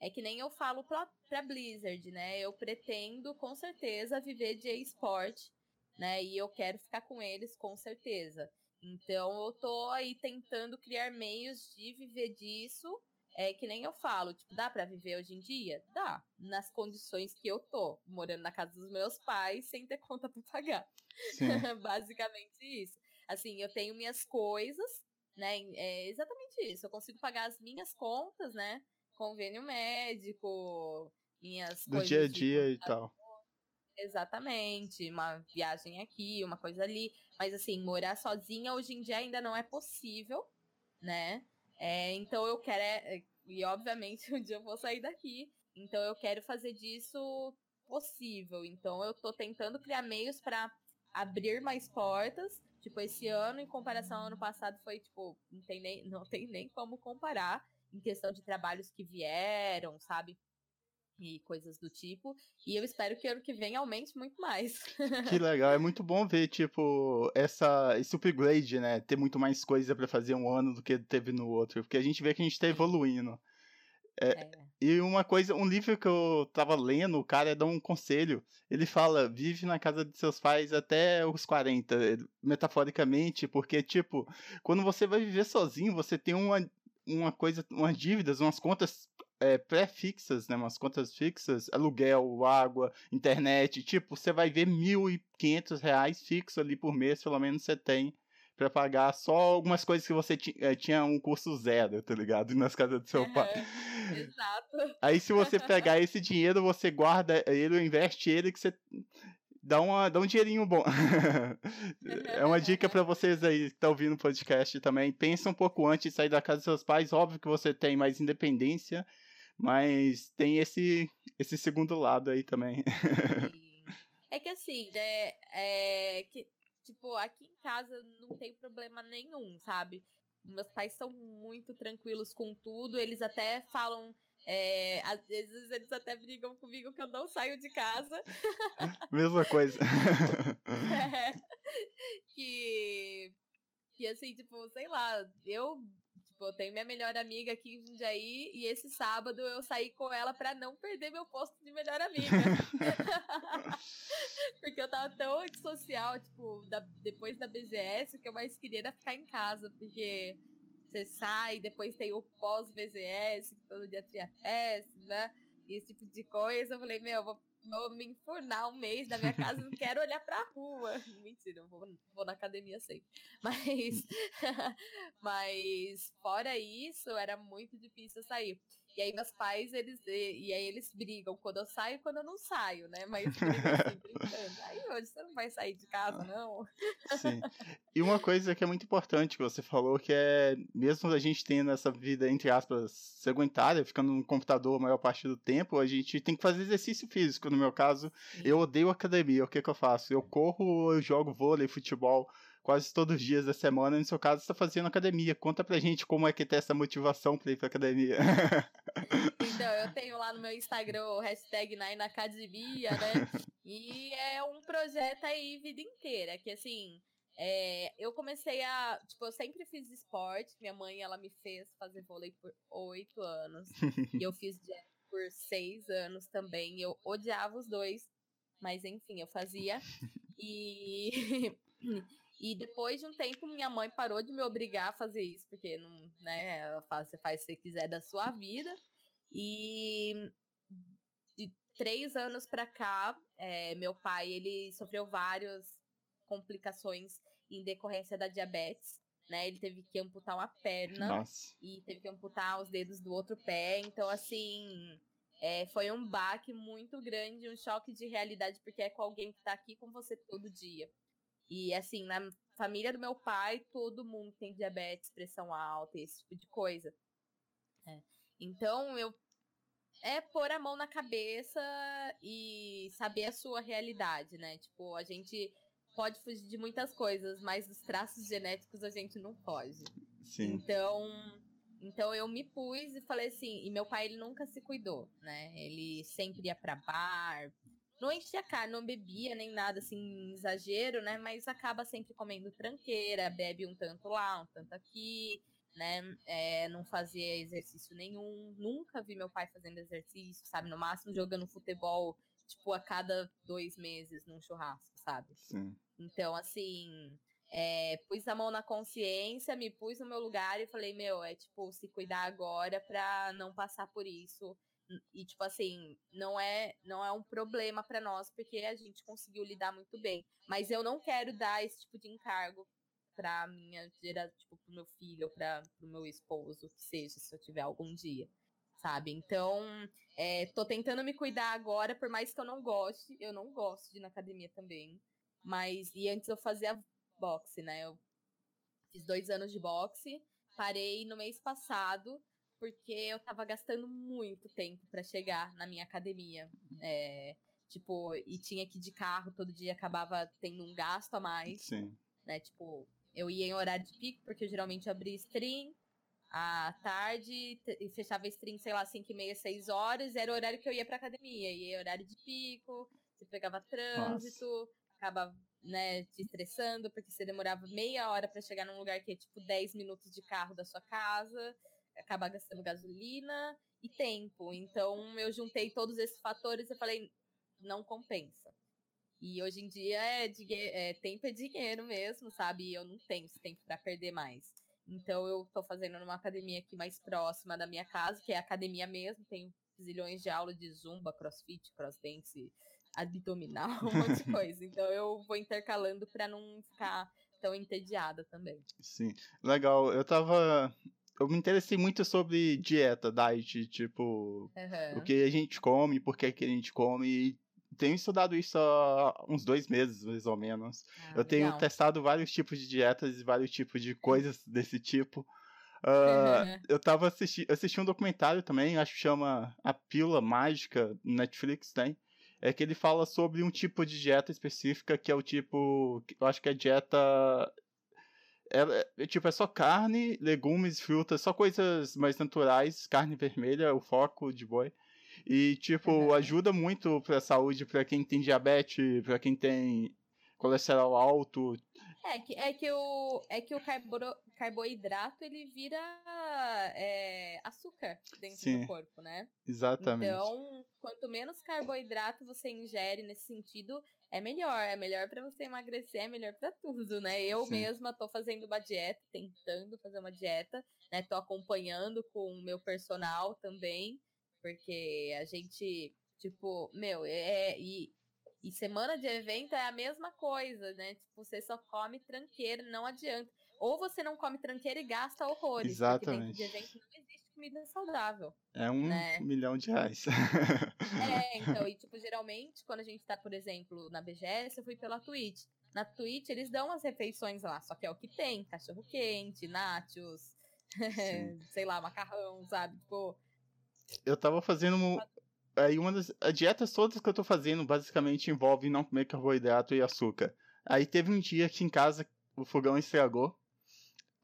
é que nem eu falo pra, pra Blizzard, né? Eu pretendo, com certeza, viver de esporte, né? E eu quero ficar com eles, com certeza. Então, eu tô aí tentando criar meios de viver disso. É que nem eu falo, tipo, dá para viver hoje em dia? Dá. Nas condições que eu tô, morando na casa dos meus pais, sem ter conta pra pagar. [laughs] Basicamente isso. Assim, eu tenho minhas coisas, né? É exatamente isso. Eu consigo pagar as minhas contas, né? convênio médico, minhas Do dia a dia e tal. Exatamente, uma viagem aqui, uma coisa ali. Mas assim, morar sozinha hoje em dia ainda não é possível, né? É, então eu quero. É, e obviamente [laughs] um dia eu vou sair daqui. Então eu quero fazer disso possível. Então eu tô tentando criar meios para abrir mais portas. Tipo, esse ano, em comparação ao ano passado, foi, tipo, não tem nem, não tem nem como comparar em questão de trabalhos que vieram, sabe? E coisas do tipo. E eu espero que ano que vem aumente muito mais. [laughs] que legal, é muito bom ver, tipo, essa, esse upgrade, né? Ter muito mais coisa para fazer um ano do que teve no outro. Porque a gente vê que a gente tá evoluindo. É, é. E uma coisa, um livro que eu tava lendo, o cara dá um conselho. Ele fala: vive na casa de seus pais até os 40, metaforicamente, porque, tipo, quando você vai viver sozinho, você tem uma, uma coisa, umas dívidas, umas contas é, pré-fixas, né? Umas contas fixas, aluguel, água, internet. Tipo, você vai ver R$ 1.500 fixo ali por mês, pelo menos você tem para pagar só algumas coisas que você é, tinha um curso zero, tá ligado? Nas casas do seu uhum, pai. Exato. Aí se você [laughs] pegar esse dinheiro, você guarda ele, investe ele, que você dá, uma, dá um dinheirinho bom. [laughs] é uma dica para vocês aí que estão tá ouvindo o podcast também. Pensa um pouco antes de sair da casa dos seus pais. Óbvio que você tem mais independência, mas tem esse, esse segundo lado aí também. [laughs] é que assim, né, é, que Tipo, aqui em casa não tem problema nenhum, sabe? Meus pais são muito tranquilos com tudo, eles até falam. É, às vezes eles até brigam comigo que eu não saio de casa. [laughs] Mesma coisa. [laughs] é, que, que assim, tipo, sei lá, eu Tipo, eu tenho minha melhor amiga aqui em Jundiaí e esse sábado eu saí com ela para não perder meu posto de melhor amiga. [laughs] porque eu tava tão antissocial, tipo, da, depois da BGS, que eu mais queria era ficar em casa, porque você sai, depois tem o pós-BGS, todo dia tinha festa, né? E esse tipo de coisa. Eu falei, meu, vou vou me enfurnar um mês da minha casa, não quero olhar pra rua. [laughs] Mentira, eu vou, vou na academia sempre. [laughs] Mas, [laughs] mas fora isso, era muito difícil sair. E aí meus pais, eles e, e aí eles brigam quando eu saio e quando eu não saio, né? Mas assim, [laughs] brincando. Aí hoje você não vai sair de casa, não. Sim. E uma coisa que é muito importante que você falou, que é mesmo a gente tendo essa vida, entre aspas, sedentária, ficando no computador a maior parte do tempo, a gente tem que fazer exercício físico. No meu caso, Sim. eu odeio academia. O que, que eu faço? Eu corro, eu jogo vôlei, futebol quase todos os dias da semana. No seu caso, está fazendo academia. Conta pra gente como é que tem essa motivação para ir pra academia. Então, eu tenho lá no meu Instagram o hashtag Academia, né? E é um projeto aí vida inteira, que assim, é, eu comecei a. Tipo, eu sempre fiz esporte. Minha mãe, ela me fez fazer vôlei por oito anos. e eu fiz jazz por seis anos também. Eu odiava os dois. Mas enfim, eu fazia. E. [laughs] E depois de um tempo, minha mãe parou de me obrigar a fazer isso, porque não, né, ela você faz o que você quiser da sua vida. E de três anos para cá, é, meu pai ele sofreu várias complicações em decorrência da diabetes. Né, ele teve que amputar uma perna Nossa. e teve que amputar os dedos do outro pé. Então, assim, é, foi um baque muito grande, um choque de realidade, porque é com alguém que tá aqui com você todo dia. E assim, na família do meu pai, todo mundo tem diabetes, pressão alta, esse tipo de coisa. É. Então, eu é pôr a mão na cabeça e saber a sua realidade, né? Tipo, a gente pode fugir de muitas coisas, mas dos traços genéticos a gente não foge. Sim. Então, então eu me pus e falei assim, e meu pai ele nunca se cuidou, né? Ele sempre ia para bar, não enchia a cara, não bebia nem nada assim, exagero, né? Mas acaba sempre comendo tranqueira, bebe um tanto lá, um tanto aqui, né? É, não fazia exercício nenhum. Nunca vi meu pai fazendo exercício, sabe? No máximo jogando futebol, tipo, a cada dois meses num churrasco, sabe? Sim. Então, assim. É, pus a mão na consciência, me pus no meu lugar e falei, meu, é tipo, se cuidar agora pra não passar por isso e tipo assim, não é não é um problema para nós porque a gente conseguiu lidar muito bem, mas eu não quero dar esse tipo de encargo para minha gera, tipo pro meu filho para pro meu esposo, que seja, se eu tiver algum dia. Sabe? Então, é, tô tentando me cuidar agora, por mais que eu não goste, eu não gosto de ir na academia também. Mas, e antes eu fazia boxe, né? Eu fiz dois anos de boxe, parei no mês passado, porque eu tava gastando muito tempo para chegar na minha academia. É, Tipo, e tinha que ir de carro todo dia, acabava tendo um gasto a mais. Sim. Né? Tipo, eu ia em horário de pico, porque eu geralmente abria stream à tarde e fechava stream, sei lá, 5 e meia, 6 horas, era o horário que eu ia pra academia. E aí, horário de pico, você pegava trânsito, Nossa. acaba, né, te estressando, porque você demorava meia hora para chegar num lugar que é tipo 10 minutos de carro da sua casa, acaba gastando gasolina e tempo. Então eu juntei todos esses fatores e falei, não compensa. E hoje em dia é, é tempo é dinheiro mesmo, sabe? E eu não tenho esse tempo para perder mais. Então eu tô fazendo numa academia aqui mais próxima da minha casa, que é academia mesmo, tem zilhões de aulas de zumba, crossfit, crossdance, abdominal, [laughs] um monte de [laughs] coisa. Então eu vou intercalando para não ficar tão entediada também. Sim, legal. Eu tava eu me interessei muito sobre dieta, diet, tipo, uhum. o que a gente come, por que, que a gente come. E tenho estudado isso há uns dois meses, mais ou menos. Ah, eu tenho legal. testado vários tipos de dietas e vários tipos de coisas desse tipo. Uh, eu tava assistindo assisti um documentário também, acho que chama A Pílula Mágica, no Netflix tem. É que ele fala sobre um tipo de dieta específica, que é o tipo. Eu acho que é dieta. É, é, tipo, é só carne, legumes, frutas, só coisas mais naturais, carne vermelha, o foco de boi. E, tipo, uhum. ajuda muito pra saúde, pra quem tem diabetes, pra quem tem colesterol alto. É que, é que o, é que o carbo, carboidrato ele vira é, açúcar dentro Sim, do corpo, né? Exatamente. Então, quanto menos carboidrato você ingere nesse sentido, é melhor. É melhor para você emagrecer, é melhor para tudo, né? Eu Sim. mesma tô fazendo uma dieta, tentando fazer uma dieta, né? Tô acompanhando com o meu personal também, porque a gente, tipo, meu, é, é e e semana de evento é a mesma coisa, né? Tipo, você só come tranqueira, não adianta. Ou você não come tranqueira e gasta horrores. Exatamente. Porque de evento não comida saudável. É um né? milhão de reais. é, [laughs] então, e tipo, geralmente, quando a gente tá, por exemplo, na BGS, eu fui pela Twitch. Na Twitch, eles dão as refeições lá, só que é o que tem: cachorro quente, nachos, [laughs] sei lá, macarrão, sabe? Tipo. Eu tava fazendo aí uma das dietas todas que eu tô fazendo basicamente envolve não comer carboidrato e açúcar. Aí teve um dia que em casa o fogão estragou.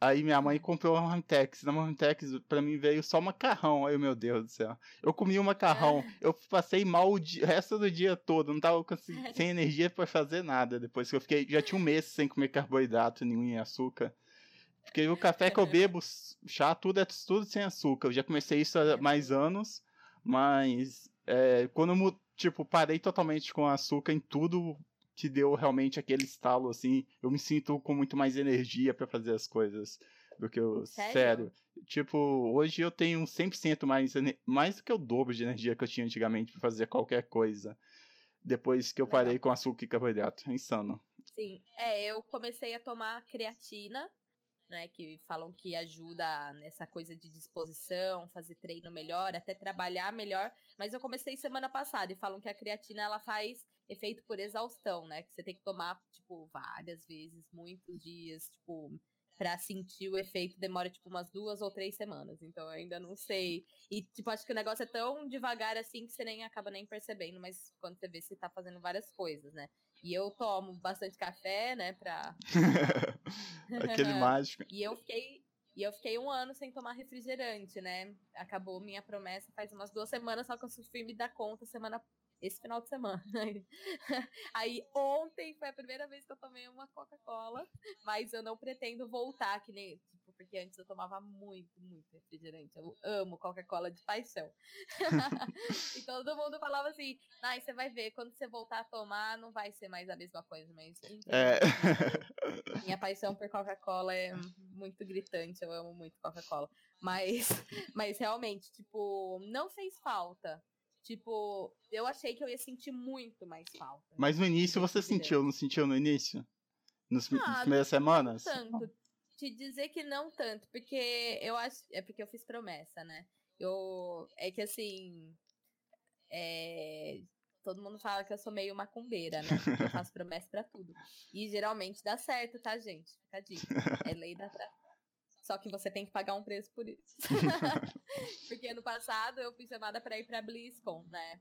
Aí minha mãe comprou uma Marmitex. Na Marmitex, pra mim, veio só macarrão. Aí, meu Deus do céu. Eu comi o macarrão. É. [laughs] Eu passei mal o, dia, o, resto do dia todo. Não tava [laughs] sem energia para fazer nada. Depois que eu fiquei... Já tinha um mês sem comer carboidrato nenhum e açúcar. Porque o café que eu bebo, chá, tudo é tudo sem açúcar. Eu já comecei isso há mais anos. Mas é, quando eu, tipo, parei totalmente com açúcar em tudo que deu realmente aquele estalo, assim, eu me sinto com muito mais energia para fazer as coisas do que eu... Sério? Sério. Tipo, hoje eu tenho 100% mais, mais do que o dobro de energia que eu tinha antigamente para fazer qualquer coisa. Depois que eu parei com açúcar e carboidrato. É insano. Sim. É, eu comecei a tomar creatina né, que falam que ajuda nessa coisa de disposição, fazer treino melhor, até trabalhar melhor. Mas eu comecei semana passada e falam que a creatina ela faz efeito por exaustão, né? Que você tem que tomar, tipo, várias vezes, muitos dias, tipo, para sentir o efeito demora tipo umas duas ou três semanas. Então eu ainda não sei. E tipo, acho que o negócio é tão devagar assim que você nem acaba nem percebendo, mas quando você vê você tá fazendo várias coisas, né? E eu tomo bastante café, né, pra. [laughs] Aquele mágico. E eu fiquei. E eu fiquei um ano sem tomar refrigerante, né? Acabou minha promessa faz umas duas semanas, só que eu fui me dar conta semana esse final de semana. [laughs] Aí ontem foi a primeira vez que eu tomei uma Coca-Cola, mas eu não pretendo voltar, que nem. Tipo, porque antes eu tomava muito, muito refrigerante. Eu amo Coca-Cola de paixão. [laughs] e todo mundo falava assim: Ai, você vai ver, quando você voltar a tomar, não vai ser mais a mesma coisa. Mas é. [laughs] minha paixão por Coca-Cola é muito gritante, eu amo muito Coca-Cola. Mas, mas realmente, tipo, não fez falta Tipo, eu achei que eu ia sentir muito mais falta. Mas no início você sentiu, não sentiu no início? Nos, ah, nas primeiras semanas? Não tanto. Te dizer que não tanto, porque eu acho. É porque eu fiz promessa, né? Eu. É que assim. É, todo mundo fala que eu sou meio macumbeira, né? Eu faço [laughs] promessa pra tudo. E geralmente dá certo, tá, gente? Fica a dica. É lei da só que você tem que pagar um preço por isso. [laughs] Porque ano passado eu fui chamada para ir pra BlizzCon, né?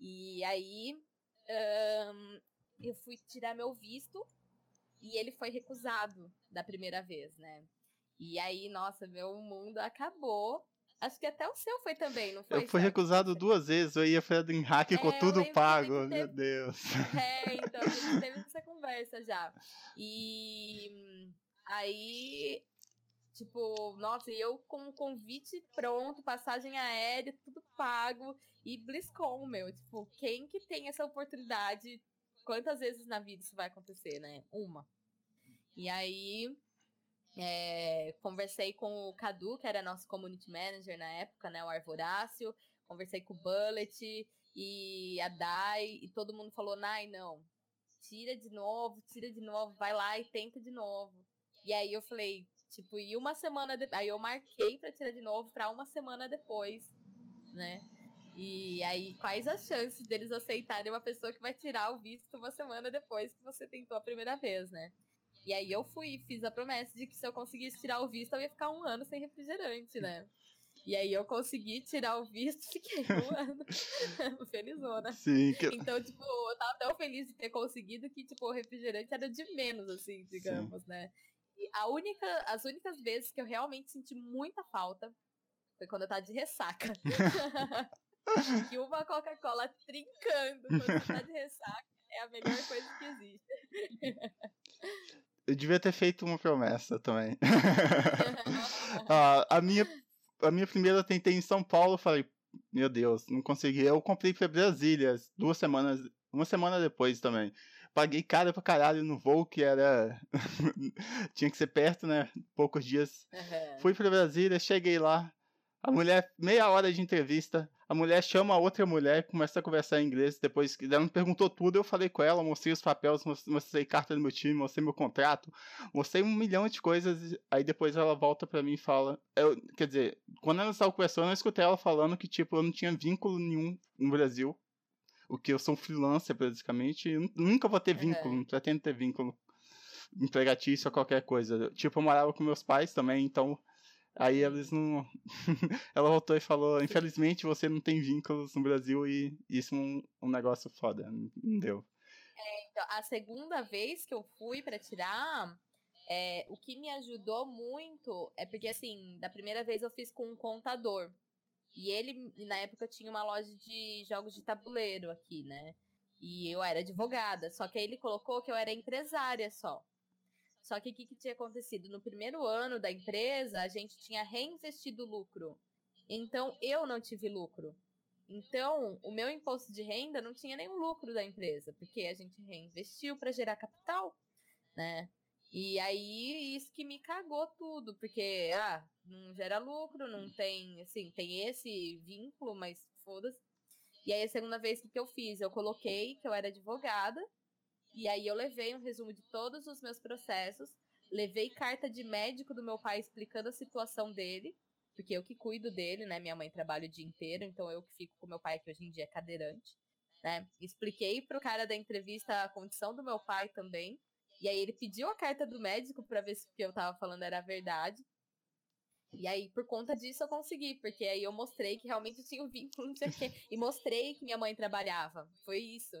E aí um, eu fui tirar meu visto e ele foi recusado da primeira vez, né? E aí, nossa, meu mundo acabou. Acho que até o seu foi também, não foi? Eu fui recusado duas vezes, eu ia em hack é, com tudo pago, meu Deus. É, [laughs] então a gente teve essa conversa já. E aí, tipo, nossa, eu com o convite pronto, passagem aérea, tudo pago, e BlizzCon, meu, tipo, quem que tem essa oportunidade? Quantas vezes na vida isso vai acontecer, né? Uma. E aí, é, conversei com o Cadu, que era nosso community manager na época, né? O Arvorácio. Conversei com o Bullet e a Dai, e todo mundo falou: Nai, não, tira de novo, tira de novo, vai lá e tenta de novo. E aí eu falei, tipo, e uma semana depois. Aí eu marquei pra tirar de novo pra uma semana depois, né? E aí, quais as chances deles aceitarem uma pessoa que vai tirar o visto uma semana depois que você tentou a primeira vez, né? E aí eu fui, fiz a promessa de que se eu conseguisse tirar o visto, eu ia ficar um ano sem refrigerante, né? E aí eu consegui tirar o visto, [laughs] fiquei um [laughs] ano [laughs] felizona. Sim. Que... Então, tipo, eu tava tão feliz de ter conseguido que, tipo, o refrigerante era de menos, assim, digamos, Sim. né? A única, as únicas vezes que eu realmente senti muita falta foi quando eu tava de ressaca. [laughs] que uma Coca-Cola trincando quando você tá de ressaca é a melhor coisa que existe. Eu devia ter feito uma promessa também. [laughs] ah, a, minha, a minha primeira eu tentei em São Paulo, falei, meu Deus, não consegui. Eu comprei pra Brasília duas semanas, uma semana depois também. Paguei caro pra caralho no voo, que era. [laughs] Tinha que ser perto, né? Poucos dias. Uhum. Fui pra Brasília, cheguei lá. A mulher, meia hora de entrevista, a mulher chama a outra mulher, começa a conversar em inglês. Depois ela me perguntou tudo, eu falei com ela, mostrei os papéis, mostrei carta do meu time, mostrei meu contrato, mostrei um milhão de coisas. Aí depois ela volta para mim e fala. Eu, quer dizer, quando ela estava conversando, eu escutei ela falando que, tipo, eu não tinha vínculo nenhum no Brasil. O que eu sou um freelancer, basicamente. Eu nunca vou ter vínculo, uhum. não pretendo ter vínculo empregatício ou qualquer coisa. Tipo, eu morava com meus pais também, então Aí eles não. [laughs] Ela voltou e falou: infelizmente você não tem vínculos no Brasil e isso é um, um negócio foda. Não deu. É, então, a segunda vez que eu fui para tirar, é, o que me ajudou muito é porque, assim, da primeira vez eu fiz com um contador. E ele, na época, tinha uma loja de jogos de tabuleiro aqui, né? E eu era advogada. Só que aí ele colocou que eu era empresária só. Só que o que, que tinha acontecido? No primeiro ano da empresa, a gente tinha reinvestido lucro. Então, eu não tive lucro. Então, o meu imposto de renda não tinha nenhum lucro da empresa, porque a gente reinvestiu para gerar capital, né? E aí, isso que me cagou tudo, porque, ah, não gera lucro, não tem, assim, tem esse vínculo, mas foda-se. E aí, a segunda vez que eu fiz, eu coloquei que eu era advogada, e aí eu levei um resumo de todos os meus processos, levei carta de médico do meu pai explicando a situação dele, porque eu que cuido dele, né? Minha mãe trabalha o dia inteiro, então eu que fico com meu pai, que hoje em dia é cadeirante, né? Expliquei pro cara da entrevista a condição do meu pai também. E aí ele pediu a carta do médico para ver se o que eu tava falando era verdade. E aí, por conta disso, eu consegui, porque aí eu mostrei que realmente tinha um vínculo, [laughs] não sei o quê. E mostrei que minha mãe trabalhava. Foi isso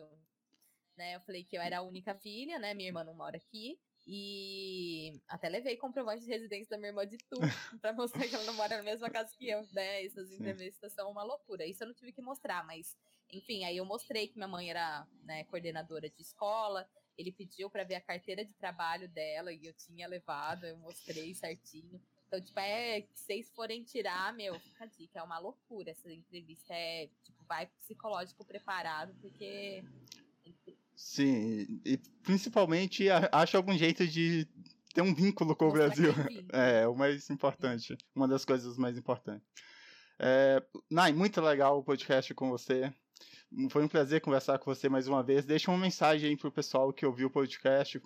né? Eu falei que eu era a única filha, né? Minha irmã não mora aqui. E até levei comprovante de residência da minha irmã de tudo [laughs] pra mostrar que ela não mora na mesma casa que eu, né? Essas Sim. entrevistas são uma loucura. Isso eu não tive que mostrar, mas enfim, aí eu mostrei que minha mãe era né, coordenadora de escola. Ele pediu para ver a carteira de trabalho dela e eu tinha levado, eu mostrei certinho. Então, tipo, é, se vocês forem tirar, meu, fica a dica, é uma loucura essa entrevista. É, tipo, vai psicológico preparado, porque Sim, e principalmente acha algum jeito de ter um vínculo com o Brasil. [laughs] É, o mais importante. Uma das coisas mais importantes. É, Nai, muito legal o podcast com você. Foi um prazer conversar com você mais uma vez. Deixa uma mensagem aí pro pessoal que ouviu o podcast.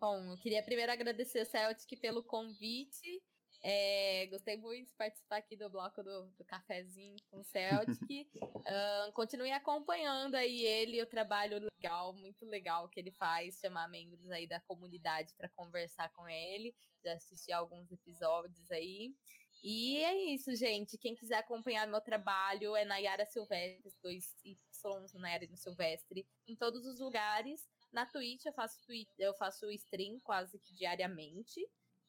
Bom, eu queria primeiro agradecer a Celtic pelo convite é, gostei muito de participar aqui do bloco do, do cafezinho com o Celtic. [laughs] uh, continue acompanhando aí ele, o trabalho legal, muito legal que ele faz, chamar membros aí da comunidade para conversar com ele. Já assisti alguns episódios aí. E é isso, gente. Quem quiser acompanhar meu trabalho é Nayara Silvestre, dois Y, Nayara Silvestre, em todos os lugares. Na Twitch eu faço, eu faço stream quase que diariamente.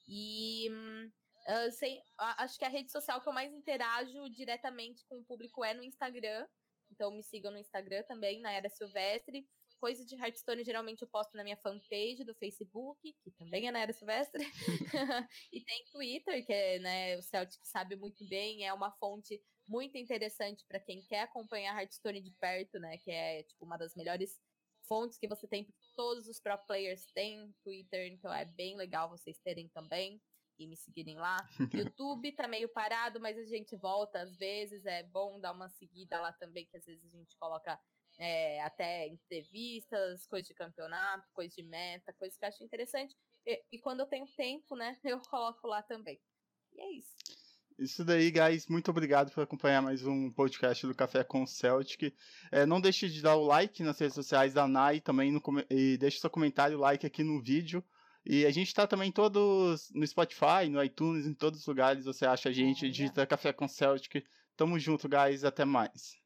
E uh, sei, acho que a rede social que eu mais interajo diretamente com o público é no Instagram. Então me sigam no Instagram também, Nayara Silvestre coisa de Hearthstone geralmente eu posto na minha fanpage do Facebook, que também é na Era Silvestre. [laughs] [laughs] e tem Twitter, que é, né, o Celtic sabe muito bem, é uma fonte muito interessante para quem quer acompanhar Hearthstone de perto, né, que é tipo uma das melhores fontes que você tem, todos os pro players têm Twitter, então é bem legal vocês terem também e me seguirem lá. [laughs] YouTube tá meio parado, mas a gente volta às vezes, é bom dar uma seguida lá também, que às vezes a gente coloca é, até entrevistas, coisas de campeonato, coisas de meta, coisas que eu acho interessante. E, e, quando eu tenho tempo, né, [laughs] eu coloco lá também. E é isso. Isso daí, guys. Muito obrigado por acompanhar mais um podcast do Café com Celtic. É, não deixe de dar o like nas redes sociais da NAI também no, e deixe seu comentário, like aqui no vídeo. E a gente está também todos no Spotify, no iTunes, em todos os lugares você acha a gente, digita Café com Celtic. Tamo junto, guys. Até mais.